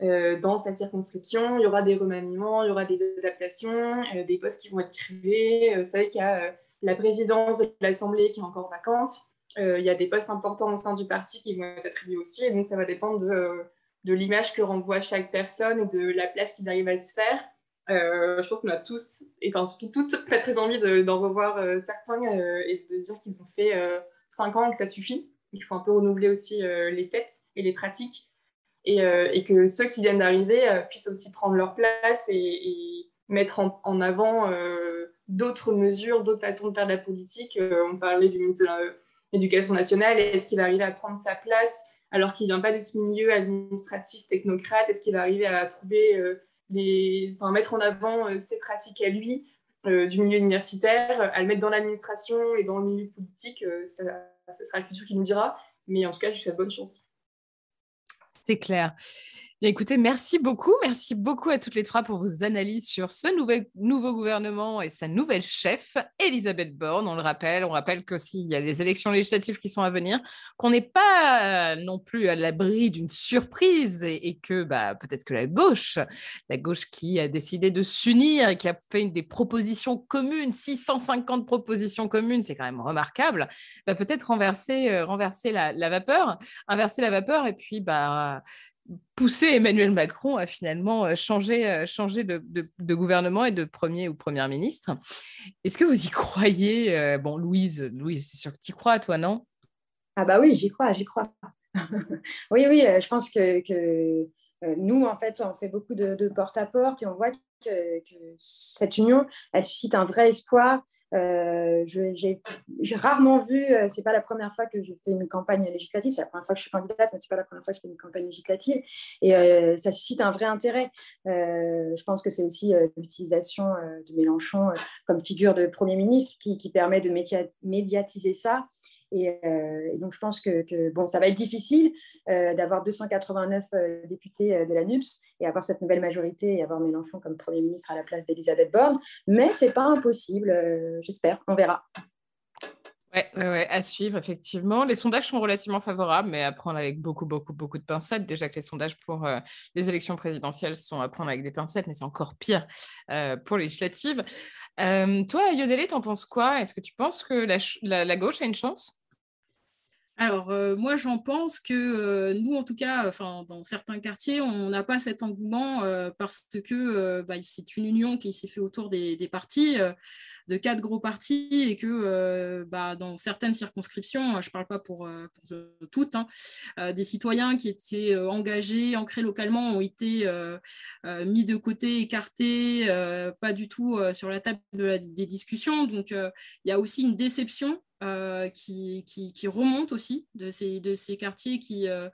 euh, dans sa circonscription, il y aura des remaniements, il y aura des adaptations, des postes qui vont être créés. vous savez qu'il y a la présidence de l'Assemblée qui est encore vacante. il y a des postes importants au sein du parti qui vont être attribués aussi. Et donc, ça va dépendre de, de l'image que renvoie chaque personne et de la place qu'il arrive à se faire. Euh, je pense qu'on a tous, et enfin surtout toutes, très <laughs> très envie d'en revoir euh, certains euh, et de dire qu'ils ont fait 5 ans et que ça suffit. Il faut un peu renouveler aussi les têtes et les pratiques et, et que ceux qui viennent d'arriver puissent aussi prendre leur place et, mettre en, en avant d'autres mesures, d'autres façons de faire de la politique. on parlait du ministre de l'Éducation nationale. Est-ce qu'il va arriver à prendre sa place alors qu'il ne vient pas de ce milieu administratif technocrate? Est-ce qu'il va arriver à trouver enfin, mettre en avant euh, ses pratiques à lui euh, du milieu universitaire, à le mettre dans l'administration et dans le milieu politique, euh, ça, sera le futur qui nous dira. Mais en tout cas, je lui souhaite bonne chance. C'est clair écoutez, merci beaucoup. Merci beaucoup à toutes les trois pour vos analyses sur ce nouveau gouvernement et sa nouvelle chef, Elisabeth Borne. On le rappelle, on rappelle qu'aussi, il y a les élections législatives qui sont à venir, qu'on n'est pas non plus à l'abri d'une surprise et, que bah, peut-être que la gauche, la gauche qui a décidé de s'unir et qui a fait des propositions communes, 650 propositions communes, c'est quand même remarquable, va peut-être renverser, euh, renverser la, la, vapeur, inverser la vapeur et puis bah, poussé Emmanuel Macron à finalement changer, changer de, gouvernement et de premier ou première ministre. Est-ce que vous y croyez Bon, Louise, Louise, c'est sûr que tu y crois, toi, non? Ah bah oui, j'y crois, j'y crois. <laughs> oui, oui, je pense que, nous, en fait, on fait beaucoup de porte-à-porte et on voit que, cette union, elle suscite un vrai espoir. Euh, j'ai rarement vu, euh, c'est pas la première fois que je fais une campagne législative, c'est la première fois que je suis candidate, mais c'est pas la première fois que je fais une campagne législative, et euh, ça suscite un vrai intérêt. je pense que c'est aussi l'utilisation de Mélenchon comme figure de Premier ministre qui permet de médiatiser ça euh, et, donc, je pense que, bon, ça va être difficile euh, d'avoir 289 euh, députés de la NUPS et avoir cette nouvelle majorité et avoir Mélenchon comme Premier ministre à la place d'Elisabeth Borne. Mais ce n'est pas impossible, j'espère. On verra. Ouais, ouais, à suivre, effectivement. Les sondages sont relativement favorables, mais à prendre avec beaucoup, beaucoup, beaucoup de pincettes. Déjà que les sondages pour les élections présidentielles sont à prendre avec des pincettes, mais c'est encore pire pour les législatives. toi, Yodele, t'en penses quoi? Est-ce que tu penses que la, gauche a une chance? Alors, euh, moi, j'en pense que euh, nous, en tout cas, dans certains quartiers, on n'a pas cet engouement euh, parce que bah, c'est une union qui s'est fait autour des, partis, de quatre gros partis, et que bah, dans certaines circonscriptions, je ne parle pas pour, toutes, hein, des citoyens qui étaient engagés, ancrés localement, ont été mis de côté, écartés, pas du tout sur la table des discussions. Donc, il y a aussi une déception euh, qui, qui, remontent aussi de ces, de ces quartiers qui, euh,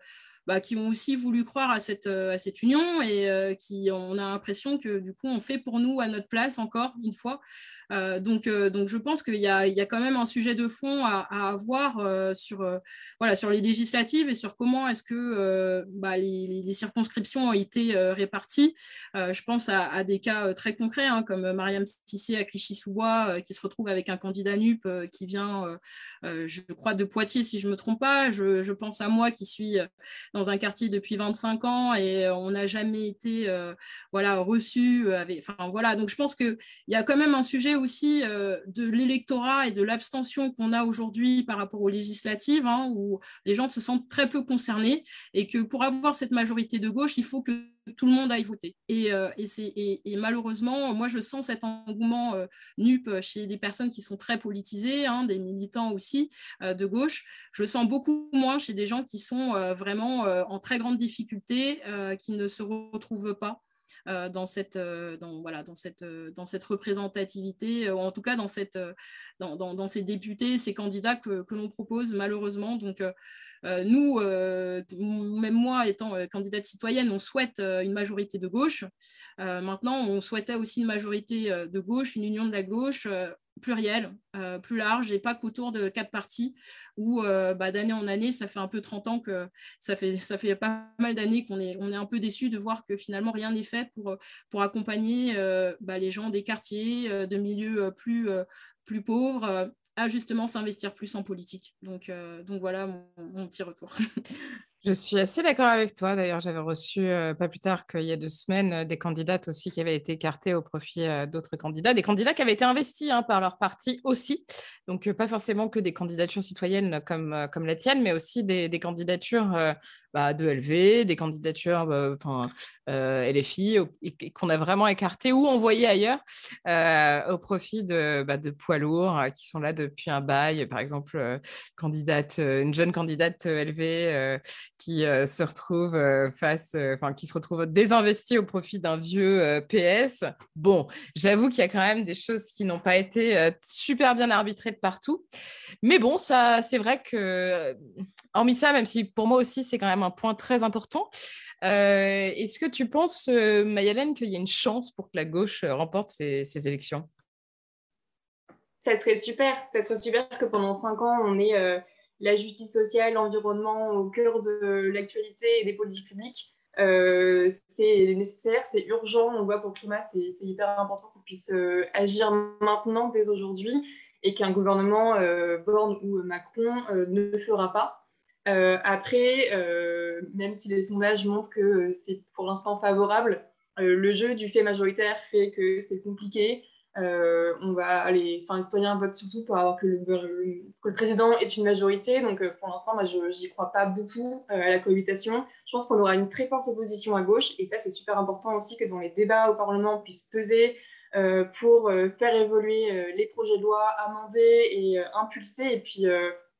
bah, qui ont aussi voulu croire à cette, euh, à cette union et euh, qui on a l'impression que du coup on fait pour nous à notre place encore une fois. Euh, donc, donc je pense qu'il y a, il y a quand même un sujet de fond à, à avoir sur, voilà, sur les législatives et sur comment est-ce que bah, les, circonscriptions ont été réparties. je pense à, des cas très concrets hein, comme Mariam Tissé à Clichy-sous-Bois qui se retrouve avec un candidat NUP qui vient, je crois, de Poitiers si je ne me trompe pas. Je, pense à moi qui suis dans un quartier depuis 25 ans et euh, on n'a jamais été euh, voilà, reçu. Euh, enfin, voilà. Donc je pense qu'il y a quand même un sujet aussi de l'électorat et de l'abstention qu'on a aujourd'hui par rapport aux législatives, hein, où les gens se sentent très peu concernés et que pour avoir cette majorité de gauche, il faut que tout le monde aille voter. Et, euh, et, malheureusement, moi, je sens cet engouement euh, NUP chez des personnes qui sont très politisées, hein, des militants aussi euh, de gauche. Je le sens beaucoup moins chez des gens qui sont vraiment en très grande difficulté, qui ne se retrouvent pas. Dans cette, dans, voilà, dans cette, dans cette représentativité, ou en tout cas dans, cette, dans, dans, ces députés, ces candidats que, que l'on propose malheureusement. Donc, euh, nous, euh, même moi étant euh, candidate citoyenne, on souhaite une majorité de gauche. maintenant, on souhaitait aussi une majorité de gauche, une union de la gauche plurielle, plus large et pas qu'autour de quatre partis où bah, d'année en année, ça fait un peu 30 ans que ça fait, ça fait pas mal d'années qu'on est, on est un peu déçu de voir que finalement rien n'est fait pour, pour accompagner bah, les gens des quartiers, de milieux plus, plus pauvres à justement s'investir plus en politique. Donc, euh, donc voilà mon, petit retour. <laughs> Je suis assez d'accord avec toi. D'ailleurs, j'avais reçu pas plus tard qu'il y a deux semaines des candidates aussi qui avaient été écartées au profit d'autres candidats, des candidats qui avaient été investis hein, par leur parti aussi. Donc, pas forcément que des candidatures citoyennes comme, comme la tienne, mais aussi des candidatures bah, de LV, des candidatures bah, enfin euh, LFI, qu'on a vraiment écartées ou envoyées ailleurs euh, au profit de, bah, poids lourds euh, qui sont là depuis un bail. Par exemple, candidate, une jeune candidate LV qui se retrouve face, enfin qui se retrouve désinvestie au profit d'un vieux PS. Bon, j'avoue qu'il y a quand même des choses qui n'ont pas été super bien arbitrées de partout, mais bon, ça, c'est vrai que hormis ça, même si pour moi aussi c'est quand même un point très important. Euh, est-ce que tu penses, euh, Mayalène, qu'il y a une chance pour que la gauche euh, remporte ces, élections? Ça serait super. Ça serait super que pendant cinq ans, on ait la justice sociale, l'environnement au cœur de l'actualité et des politiques publiques. c'est nécessaire, c'est urgent. On voit pour le climat, c'est hyper important qu'on puisse agir maintenant, dès aujourd'hui, et qu'un gouvernement, Borne ou Macron, ne le fera pas. Euh, après, euh, même si les sondages montrent que c'est pour l'instant favorable, euh, le jeu du fait majoritaire fait que c'est compliqué. On va aller, enfin, les citoyens votent surtout pour avoir que le, président ait une majorité. Donc, pour l'instant, moi, je n'y crois pas beaucoup à la cohabitation. Je pense qu'on aura une très forte opposition à gauche. Et ça, c'est super important aussi que dans les débats au Parlement, on puisse peser pour faire évoluer les projets de loi, amender et impulser, et puis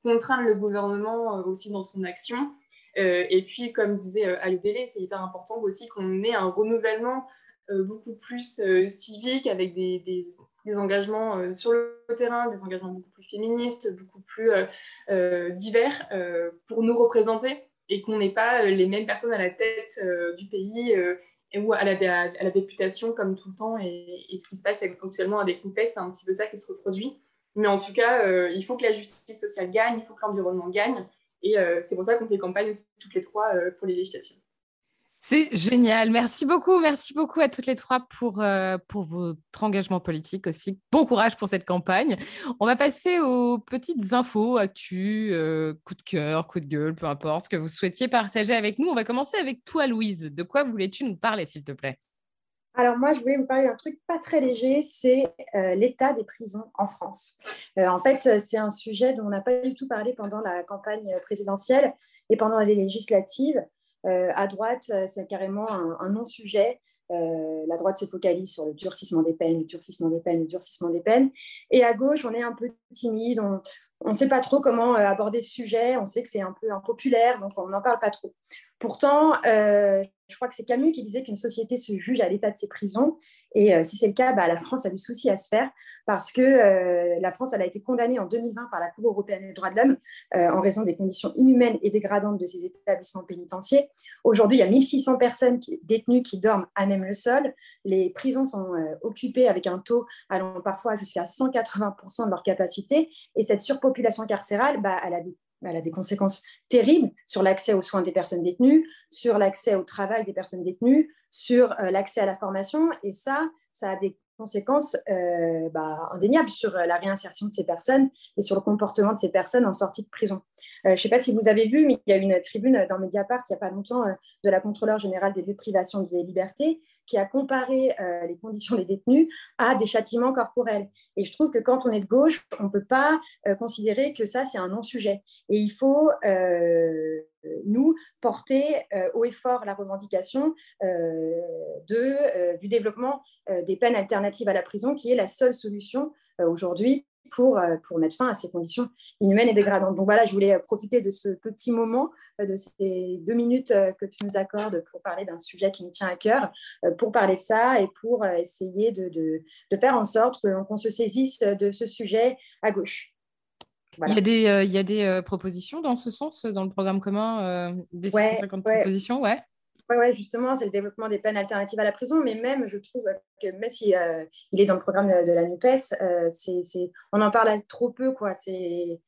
contraindre le gouvernement aussi dans son action. et puis, comme disait Ayodele, c'est hyper important aussi qu'on ait un renouvellement euh, beaucoup plus euh, civique, avec des, des, engagements euh, sur le terrain, des engagements beaucoup plus féministes, beaucoup plus divers pour nous représenter et qu'on n'ait pas les mêmes personnes à la tête du pays ou à la, à la, députation comme tout le temps. Et, ce qui se passe actuellement avec l'UPES, c'est un petit peu ça qui se reproduit. Mais en tout cas, il faut que la justice sociale gagne, il faut que l'environnement gagne. Et c'est pour ça qu'on fait campagne toutes les trois pour les législatives. C'est génial. Merci beaucoup. Merci beaucoup à toutes les trois pour, euh, pour votre engagement politique aussi. Bon courage pour cette campagne. On va passer aux petites infos, actu, euh, coup de cœur, coup de gueule, peu importe ce que vous souhaitiez partager avec nous. On va commencer avec toi, Louise. De quoi voulais-tu nous parler, s'il te plaît? Alors moi, je voulais vous parler d'un truc pas très léger, c'est euh, l'état des prisons en France. en fait, c'est un sujet dont on n'a pas du tout parlé pendant la campagne présidentielle et pendant les législatives. Euh, à droite, euh, c'est carrément un, non-sujet. Euh, la droite se focalise sur le durcissement des peines, le durcissement des peines, le durcissement des peines. Et à gauche, on est un peu timide, on ne sait pas trop comment aborder ce sujet, on sait que c'est un peu impopulaire, donc on n'en parle pas trop. Pourtant, je crois que c'est Camus qui disait qu'une société se juge à l'état de ses prisons. Et euh, si c'est le cas, bah, la France a du souci à se faire parce que euh, la France a été condamnée en 2020 par la Cour européenne des droits de l'homme euh, en raison des conditions inhumaines et dégradantes de ses établissements pénitentiaires. Aujourd'hui, il y a 1600 personnes détenues qui dorment à même le sol. Les prisons sont occupées avec un taux allant parfois jusqu'à 180% de leur capacité. Et cette surpopulation carcérale, bah, elle a des elle a des conséquences terribles sur l'accès aux soins des personnes détenues, sur l'accès au travail des personnes détenues, sur euh, l'accès à la formation. Et ça, ça a des conséquences euh, bah, indéniables sur euh, la réinsertion de ces personnes et sur le comportement de ces personnes en sortie de prison. je ne sais pas si vous avez vu, mais il y a une tribune dans Mediapart il n'y a pas longtemps de la contrôleur générale des lieux de privation des libertés qui a comparé euh, les conditions des détenus à des châtiments corporels. Et je trouve que quand on est de gauche, on ne peut pas euh, considérer que ça, c'est un non-sujet. Et il faut, euh, nous, porter haut et fort la revendication de, du développement des peines alternatives à la prison, qui est la seule solution aujourd'hui pour, euh, pour mettre fin à ces conditions inhumaines et dégradantes. Donc voilà, je voulais euh, profiter de ce petit moment, euh, de ces deux minutes que tu nous accordes pour parler d'un sujet qui nous tient à cœur, pour parler de ça et pour essayer de, de, de faire en sorte qu'on se saisisse de ce sujet à gauche. Il, y a des, il y a des propositions dans ce sens dans le programme commun des 650 propositions, ouais. Oui, ouais, justement, c'est le développement des peines alternatives à la prison, mais même, je trouve que même si euh, il est dans le programme de, la NUPES, euh, c'est, on en parle trop peu, quoi. C'est,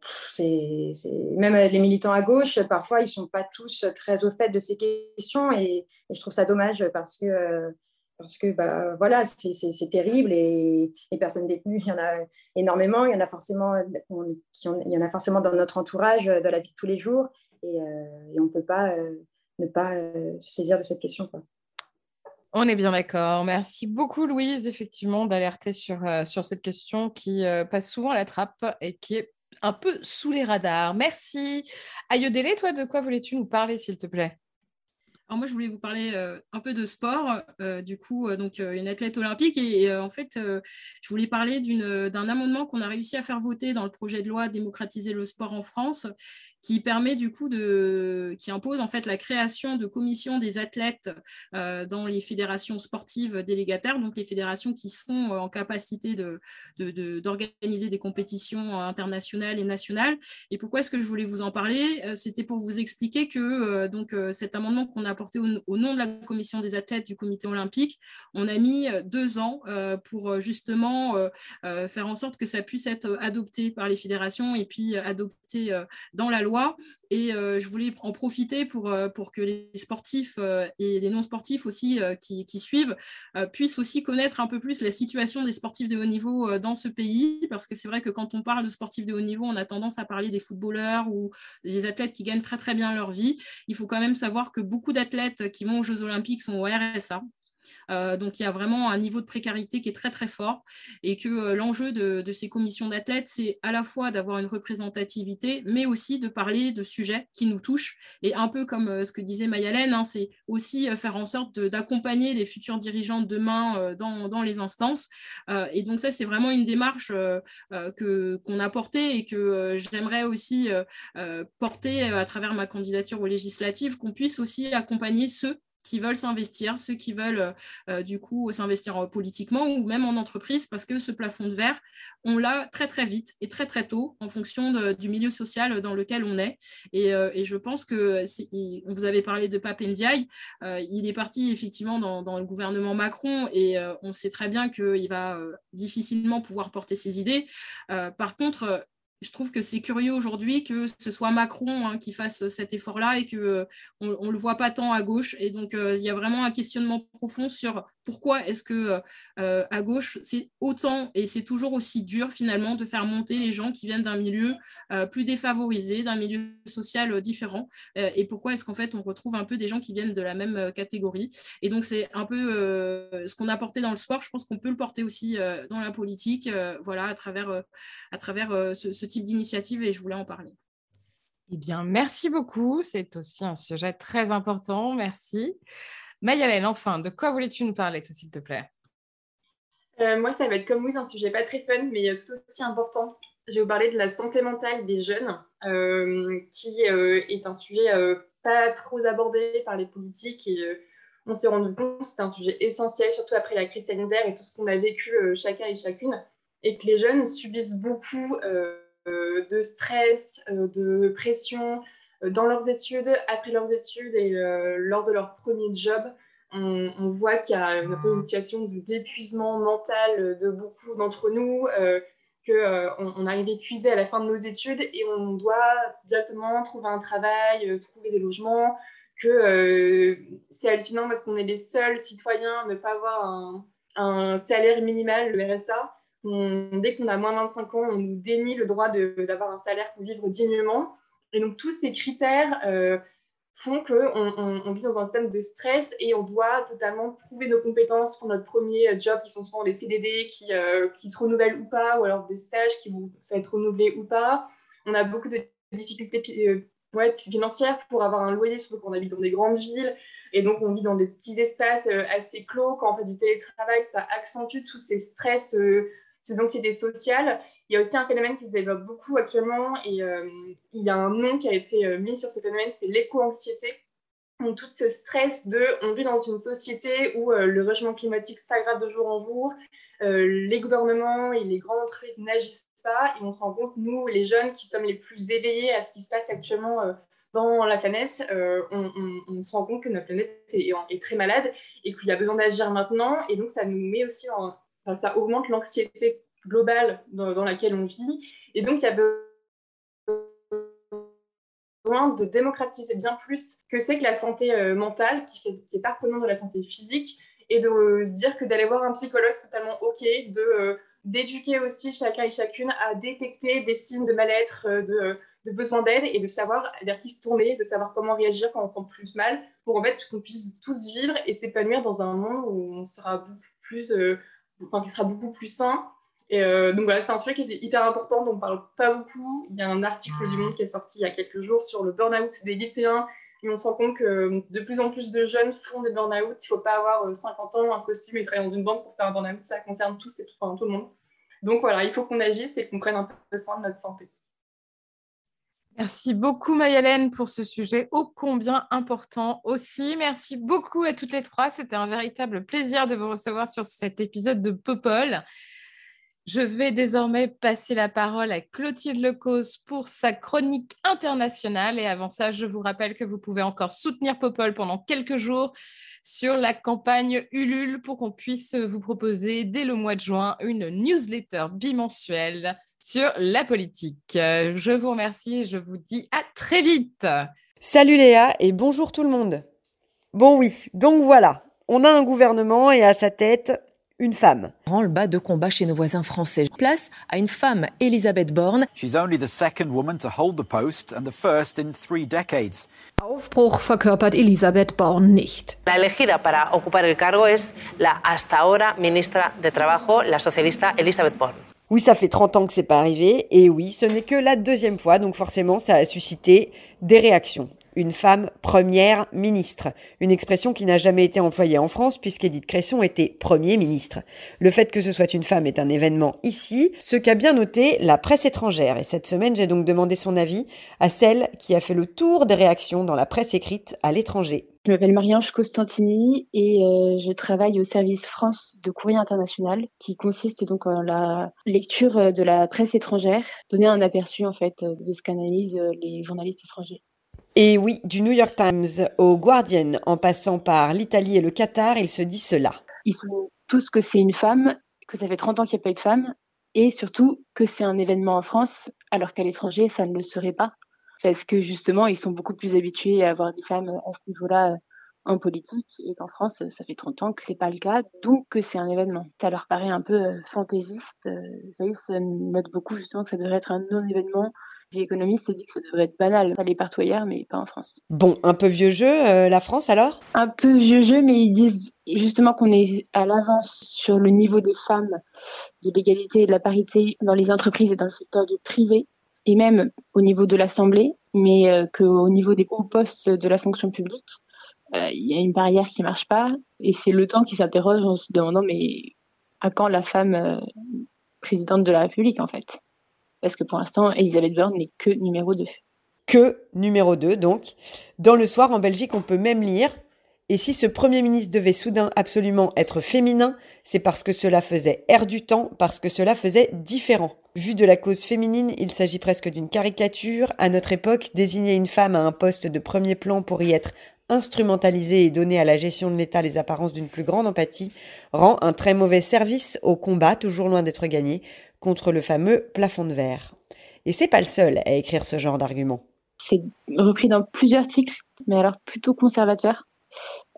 c'est, même les militants à gauche, parfois, ils ne sont pas tous très au fait de ces questions, et, je trouve ça dommage parce que, euh, parce que bah, voilà, c'est, terrible, et les personnes détenues, il y en a énormément, il y en a forcément, il y en a forcément dans notre entourage, dans la vie de tous les jours, et, et on ne peut pas ne pas euh, se saisir de cette question. On est bien d'accord. Merci beaucoup, Louise, effectivement, d'alerter sur, euh, sur cette question qui euh, passe souvent à la trappe et qui est un peu sous les radars. Merci. Ayodele, toi, de quoi voulais-tu nous parler, s'il te plaît? Alors moi, je voulais vous parler un peu de sport. du coup, donc une athlète olympique. Et, en fait, je voulais parler d'un amendement qu'on a réussi à faire voter dans le projet de loi démocratiser le sport en France, qui permet du coup de, qui impose en fait la création de commissions des athlètes euh, dans les fédérations sportives délégataires, donc les fédérations qui sont en capacité de, d'organiser des compétitions internationales et nationales. Et pourquoi est-ce que je voulais vous en parler? Euh, C'était pour vous expliquer que euh, donc cet amendement qu'on a apporté au, nom de la commission des athlètes du comité olympique, on a mis deux ans pour justement faire en sorte que ça puisse être adopté par les fédérations et puis adopté dans la loi et euh, je voulais en profiter pour, euh, que les sportifs euh, et les non-sportifs aussi qui, suivent puissent aussi connaître un peu plus la situation des sportifs de haut niveau dans ce pays, parce que c'est vrai que quand on parle de sportifs de haut niveau, on a tendance à parler des footballeurs ou des athlètes qui gagnent très très bien leur vie. Il faut quand même savoir que beaucoup d'athlètes qui vont aux Jeux olympiques sont au RSA. Donc, il y a vraiment un niveau de précarité qui est très, très fort et que l'enjeu de, ces commissions d'athlètes, c'est à la fois d'avoir une représentativité, mais aussi de parler de sujets qui nous touchent. Et un peu comme ce que disait Mayalène, hein, c'est aussi faire en sorte d'accompagner les futurs dirigeants demain dans, les instances. et donc, ça, c'est vraiment une démarche qu'on a portée et que j'aimerais aussi porter à travers ma candidature aux législatives, qu'on puisse aussi accompagner ceux qui veulent s'investir, ceux qui veulent euh, euh, du coup s'investir euh, politiquement ou même en entreprise, parce que ce plafond de verre, on l'a très très vite et très très tôt en fonction du milieu social dans lequel on est. Et, je pense que vous avez parlé de Pape Ndiaye, il est parti effectivement dans, dans, le gouvernement Macron et on sait très bien qu'il va difficilement pouvoir porter ses idées. par contre, je trouve que c'est curieux aujourd'hui que ce soit Macron hein, qui fasse cet effort-là et qu'on euh, ne le voit pas tant à gauche. Et donc, euh, il y a vraiment un questionnement profond sur pourquoi est-ce que euh, à gauche, c'est autant et c'est toujours aussi dur finalement de faire monter les gens qui viennent d'un milieu plus défavorisé, d'un milieu social différent. et pourquoi est-ce qu'en fait, on retrouve un peu des gens qui viennent de la même catégorie. Et donc, c'est un peu ce qu'on a porté dans le sport. Je pense qu'on peut le porter aussi dans la politique, voilà, à travers, à travers ce, ce type d'initiative et je voulais en parler. Eh bien, merci beaucoup. C'est aussi un sujet très important. Merci. Mayalène, enfin, de quoi voulais-tu nous parler, tout s'il te plaît? Euh, Moi, ça va être comme vous, un sujet pas très fun, mais tout aussi important. Je vais vous parler de la santé mentale des jeunes, euh, qui euh, est un sujet pas trop abordé par les politiques. Et on s'est rendu compte que c'est un sujet essentiel, surtout après la crise sanitaire et tout ce qu'on a vécu chacun et chacune, et que les jeunes subissent beaucoup euh, de stress, euh, de pression euh, dans leurs études, après leurs études et lors de leur premier job. On, voit qu'il y a un peu une situation d'épuisement mental de beaucoup d'entre nous, qu'on on arrive épuisé à la fin de nos études et on doit directement trouver un travail, trouver des logements, que c'est hallucinant parce qu'on est les seuls citoyens à ne pas avoir un, un salaire minimal, le RSA, dès qu'on a moins de 25 ans, on nous dénie le droit d'avoir un salaire pour vivre dignement. Et donc, tous ces critères euh, font qu'on on, vit dans un système de stress et on doit totalement prouver nos compétences pour notre premier job, qui sont souvent des CDD qui, euh, qui se renouvellent ou pas, ou alors des stages qui vont être renouvelés ou pas. On a beaucoup de difficultés euh, financières pour avoir un loyer, surtout quand on habite dans des grandes villes. Et donc, on vit dans des petits espaces assez clos. Quand on fait du télétravail, ça accentue tous ces stress ces anxiétés sociales. Il y a aussi un phénomène qui se développe beaucoup actuellement et euh, il y a un nom qui a été euh, mis sur ce phénomène, c'est l'éco-anxiété. Donc tout ce stress de, on vit dans une société où euh, le réchauffement climatique s'aggrave de jour en jour, les gouvernements et les grandes entreprises n'agissent pas et on se rend compte, nous, les jeunes qui sommes les plus éveillés à ce qui se passe actuellement dans la planète, on, se rend compte que notre planète est, est très malade et qu'il y a besoin d'agir maintenant et donc ça nous met aussi en, ça augmente l'anxiété globale dans, laquelle on vit. Et donc, il y a besoin de démocratiser bien plus que c'est que la santé euh, mentale, qui, fait, qui est partenaire de la santé physique, et de se dire que d'aller voir un psychologue, c'est totalement OK, de, euh, d'éduquer aussi chacun et chacune à détecter des signes de mal-être, euh, de, de, besoin d'aide, et de savoir vers qui se tourner, de savoir comment réagir quand on sent plus mal, pour en fait qu'on puisse tous vivre et s'épanouir dans un monde où on sera beaucoup plus qui sera beaucoup plus sain. Et euh, donc voilà, c'est un sujet qui est hyper important, dont on ne parle pas beaucoup. Il y a un article du Monde qui est sorti il y a quelques jours sur le burn-out des lycéens. Et on se rend compte que de plus en plus de jeunes font des burn-out. Il ne faut pas avoir 50 euh, ans, un costume et travailler dans une banque pour faire un burn-out. Ça concerne tous et tout, enfin, tout le monde. Donc voilà, il faut qu'on agisse et qu'on prenne un peu soin de notre santé. Merci beaucoup Mayalène pour ce sujet ô combien important aussi. Merci beaucoup à toutes les trois. C'était un véritable plaisir de vous recevoir sur cet épisode de Popol. Je vais désormais passer la parole à Clotilde Lecause pour sa chronique internationale. Et avant ça, je vous rappelle que vous pouvez encore soutenir Popol pendant quelques jours sur la campagne Ulule pour qu'on puisse vous proposer dès le mois de juin une newsletter bimensuelle sur la politique. Je vous remercie et je vous dis à très vite. Salut Léa et bonjour tout le monde. Bon oui, donc voilà, on a un gouvernement et à sa tête une femme. le bas de combat chez nos voisins français. Place à une femme, Elisabeth Borne. She's only the second woman to hold the post and the first in three decades. Aufbruch verkörpert Elisabeth Borne nicht. La elegida para ocupar el cargo es la hasta ahora ministra de Trabajo, la socialista Elisabeth Borne. Oui, ça fait 30 ans que c'est pas arrivé, et oui, ce n'est que la deuxième fois, donc forcément, ça a suscité des réactions une femme première ministre, une expression qui n'a jamais été employée en France puisqu'Édith Cresson était Premier ministre. Le fait que ce soit une femme est un événement ici, ce qu'a bien noté la presse étrangère. Et cette semaine, j'ai donc demandé son avis à celle qui a fait le tour des réactions dans la presse écrite à l'étranger. Je m'appelle Marie-Ange Costantini et euh, je travaille au service France de Courrier International qui consiste donc en la lecture de la presse étrangère, donner un aperçu en fait de ce qu'analysent les journalistes étrangers. Et oui, du New York Times au Guardian, en passant par l'Italie et le Qatar, il se dit cela. Ils sont tous que c'est une femme, que ça fait 30 ans qu'il n'y a pas eu de femme, et surtout que c'est un événement en France, alors qu'à l'étranger, ça ne le serait pas. Parce que justement, ils sont beaucoup plus habitués à avoir des femmes à ce niveau-là euh, en politique, et qu'en France, ça fait 30 ans que c'est pas le cas, donc que c'est un événement. Ça leur paraît un peu euh, fantaisiste. Euh, ça y se note beaucoup justement que ça devrait être un non-événement les économistes dit que ça devrait être banal. Ça l'est partout ailleurs, mais pas en France. Bon, un peu vieux jeu, euh, la France alors? Un peu vieux jeu, mais ils disent justement qu'on est à l'avance sur le niveau des femmes, de l'égalité et de la parité dans les entreprises et dans le secteur du privé, et même au niveau de l'Assemblée, mais euh, qu'au niveau des hauts postes de la fonction publique, euh, il y a une barrière qui ne marche pas. Et c'est le temps qui s'interroge en se demandant, mais à quand la femme présidente de la République en fait? Parce que pour l'instant, Elisabeth Borne n'est que numéro 2. Que numéro 2, donc. Dans le soir, en Belgique, on peut même lire Et si ce Premier ministre devait soudain absolument être féminin, c'est parce que cela faisait air du temps, parce que cela faisait différent. Vu de la cause féminine, il s'agit presque d'une caricature. À notre époque, désigner une femme à un poste de premier plan pour y être instrumentalisée et donner à la gestion de l'État les apparences d'une plus grande empathie rend un très mauvais service au combat, toujours loin d'être gagné, contre le fameux plafond de verre. Et c'est pas le seul à écrire ce genre d'argument. C'est repris dans plusieurs articles, mais alors plutôt conservateurs.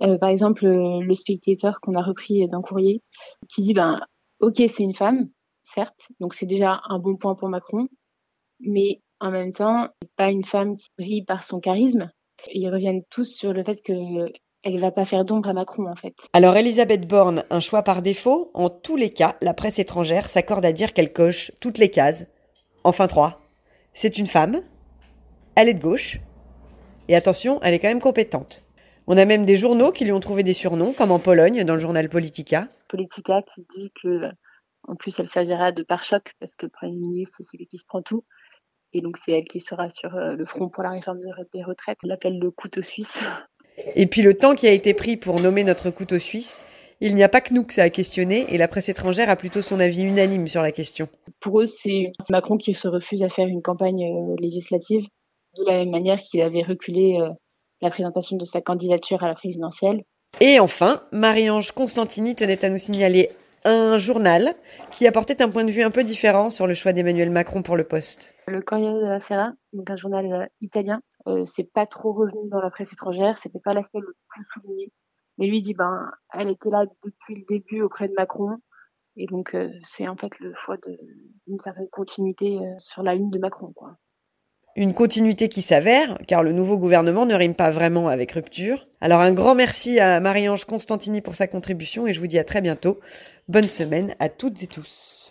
Euh, par exemple, le Spectator qu'on a repris d'un courrier, qui dit ben ok c'est une femme, certes, donc c'est déjà un bon point pour Macron, mais en même temps pas une femme qui brille par son charisme. Ils reviennent tous sur le fait que elle ne va pas faire d'ombre à Macron en fait. Alors Elisabeth Borne, un choix par défaut En tous les cas, la presse étrangère s'accorde à dire qu'elle coche toutes les cases. Enfin trois. C'est une femme, elle est de gauche, et attention, elle est quand même compétente. On a même des journaux qui lui ont trouvé des surnoms, comme en Pologne, dans le journal Politica. Politica qui dit que, en plus, elle servira de pare-choc parce que le Premier ministre, c'est celui qui se prend tout. Et donc, c'est elle qui sera sur euh, le front pour la réforme des retraites. Elle l'appelle le couteau suisse. Et puis le temps qui a été pris pour nommer notre couteau suisse, il n'y a pas que nous que ça a questionné et la presse étrangère a plutôt son avis unanime sur la question. Pour eux, c'est Macron qui se refuse à faire une campagne euh, législative de la même manière qu'il avait reculé euh, la présentation de sa candidature à la présidentielle. Et enfin, Marie-Ange Constantini tenait à nous signaler un journal qui apportait un point de vue un peu différent sur le choix d'Emmanuel Macron pour le poste. Le Corriere della Sera, donc un journal euh, italien, euh, c'est pas trop revenu dans la presse étrangère, c'était pas l'aspect le plus souligné. Mais lui dit ben elle était là depuis le début auprès de Macron et donc euh, c'est en fait le choix d'une certaine continuité sur la ligne de Macron quoi. Une continuité qui s'avère, car le nouveau gouvernement ne rime pas vraiment avec rupture. Alors un grand merci à Marie-Ange Constantini pour sa contribution et je vous dis à très bientôt. Bonne semaine à toutes et tous.